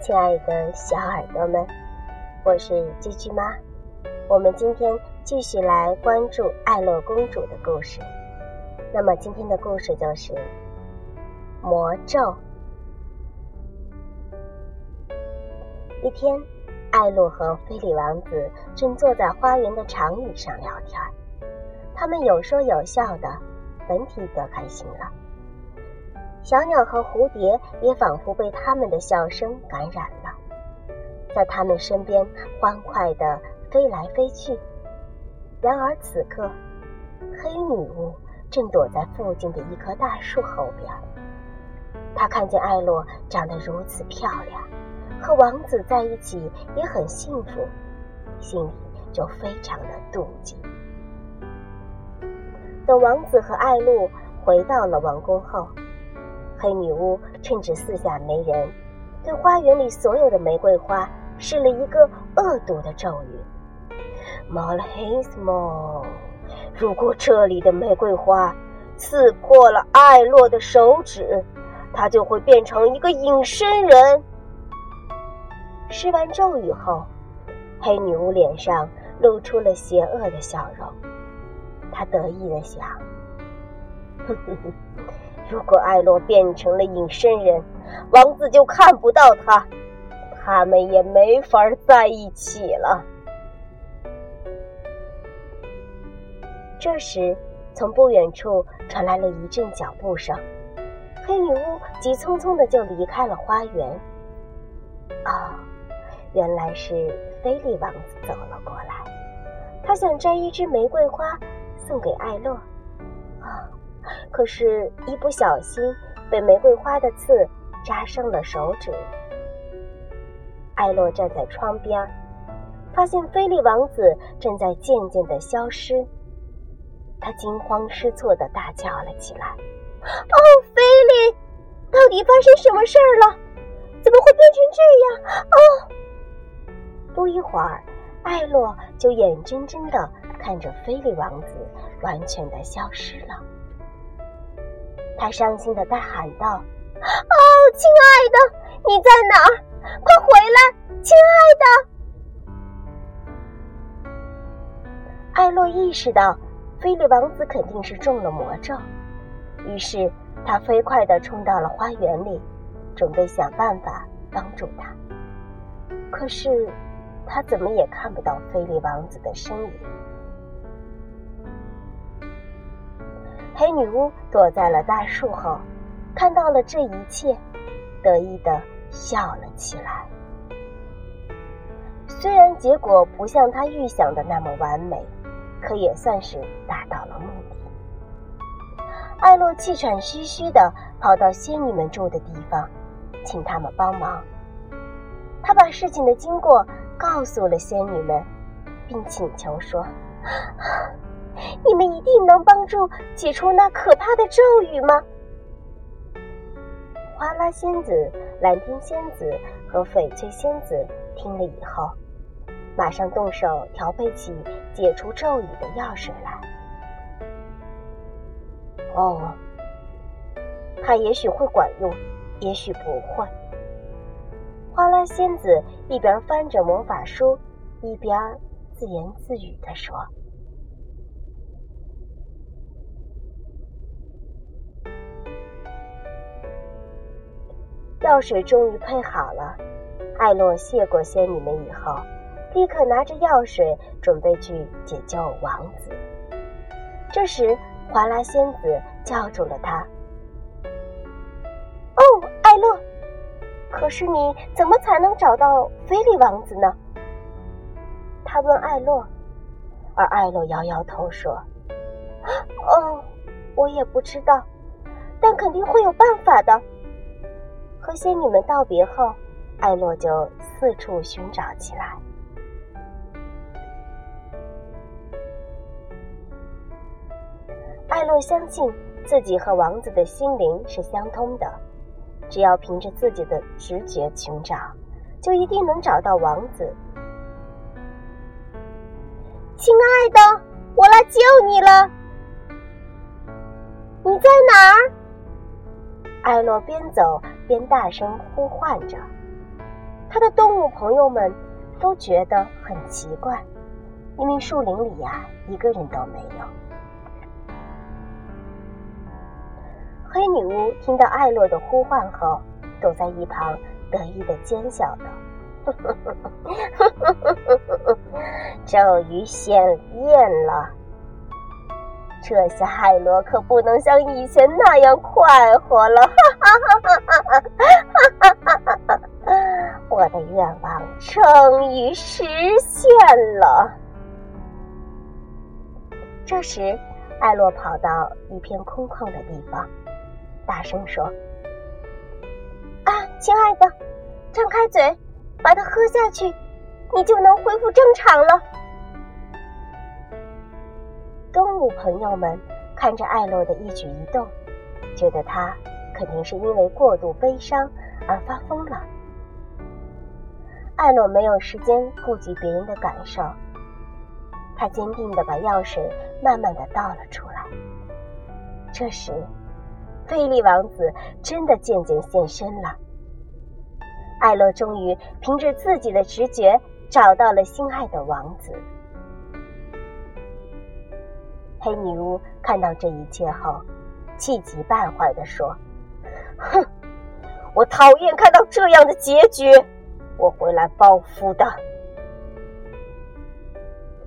亲爱的小耳朵们，我是居居妈。我们今天继续来关注爱乐公主的故事。那么今天的故事就是魔咒。一天，艾洛和菲利王子正坐在花园的长椅上聊天，他们有说有笑的，本体可开心了。小鸟和蝴蝶也仿佛被他们的笑声感染了，在他们身边欢快地飞来飞去。然而此刻，黑女巫正躲在附近的一棵大树后边。她看见艾洛长得如此漂亮，和王子在一起也很幸福，心里就非常的妒忌。等王子和艾露回到了王宫后，黑女巫趁着四下没人，对花园里所有的玫瑰花施了一个恶毒的咒语 m a l h i s m o 如果这里的玫瑰花刺破了艾洛的手指，他就会变成一个隐身人。”施完咒语后，黑女巫脸上露出了邪恶的笑容，她得意的想：“哼哼哼。”如果艾洛变成了隐身人，王子就看不到他，他们也没法在一起了。这时，从不远处传来了一阵脚步声，黑女巫急匆匆的就离开了花园。哦，原来是菲利王子走了过来，他想摘一支玫瑰花送给艾洛。啊。可是，一不小心被玫瑰花的刺扎伤了手指。艾洛站在窗边，发现菲利王子正在渐渐的消失。他惊慌失措的大叫了起来：“哦，菲利，到底发生什么事儿了？怎么会变成这样？”哦，不一会儿，艾洛就眼睁睁的看着菲利王子完全的消失了。他伤心的大喊道：“哦，亲爱的，你在哪儿？快回来，亲爱的！”艾洛意识到菲利王子肯定是中了魔咒，于是他飞快的冲到了花园里，准备想办法帮助他。可是他怎么也看不到菲利王子的身影。黑女巫躲在了大树后，看到了这一切，得意的笑了起来。虽然结果不像她预想的那么完美，可也算是达到了目的。艾洛气喘吁吁的跑到仙女们住的地方，请他们帮忙。他把事情的经过告诉了仙女们，并请求说。你们一定能帮助解除那可怕的咒语吗？花拉仙子、蓝天仙子和翡翠仙子听了以后，马上动手调配起解除咒语的药水来。哦，它也许会管用，也许不会。花拉仙子一边翻着魔法书，一边自言自语地说。药水终于配好了，艾洛谢过仙女们以后，立刻拿着药水准备去解救王子。这时，华拉仙子叫住了他：“哦，艾洛，可是你怎么才能找到菲利王子呢？”他问艾洛，而艾洛摇摇头说：“哦，我也不知道，但肯定会有办法的。”和仙女们道别后，艾洛就四处寻找起来。艾洛相信自己和王子的心灵是相通的，只要凭着自己的直觉寻找，就一定能找到王子。亲爱的，我来救你了！你在哪儿？艾洛边走。边大声呼唤着，他的动物朋友们都觉得很奇怪，因为树林里呀一个人都没有。黑女巫听到艾洛的呼唤后，躲在一旁得意的奸笑道：“ 终于显验了，这下海螺可不能像以前那样快活了，我的愿望终于实现了。这时，艾洛跑到一片空旷的地方，大声说：“啊，亲爱的，张开嘴，把它喝下去，你就能恢复正常了。”动物朋友们看着艾洛的一举一动，觉得他肯定是因为过度悲伤而发疯了。艾洛没有时间顾及别人的感受，他坚定的把药水慢慢的倒了出来。这时。菲利王子真的渐渐现身了。艾洛终于凭着自己的直觉找到了心爱的王子。黑女巫看到这一切后，气急败坏地说：“哼，我讨厌看到这样的结局，我会来报复的。”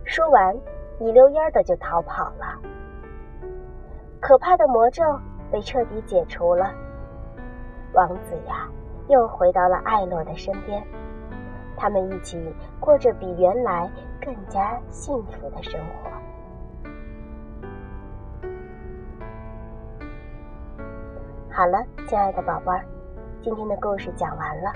说完，一溜烟的就逃跑了。可怕的魔咒。被彻底解除了，王子呀，又回到了艾洛的身边，他们一起过着比原来更加幸福的生活。好了，亲爱的宝贝儿，今天的故事讲完了。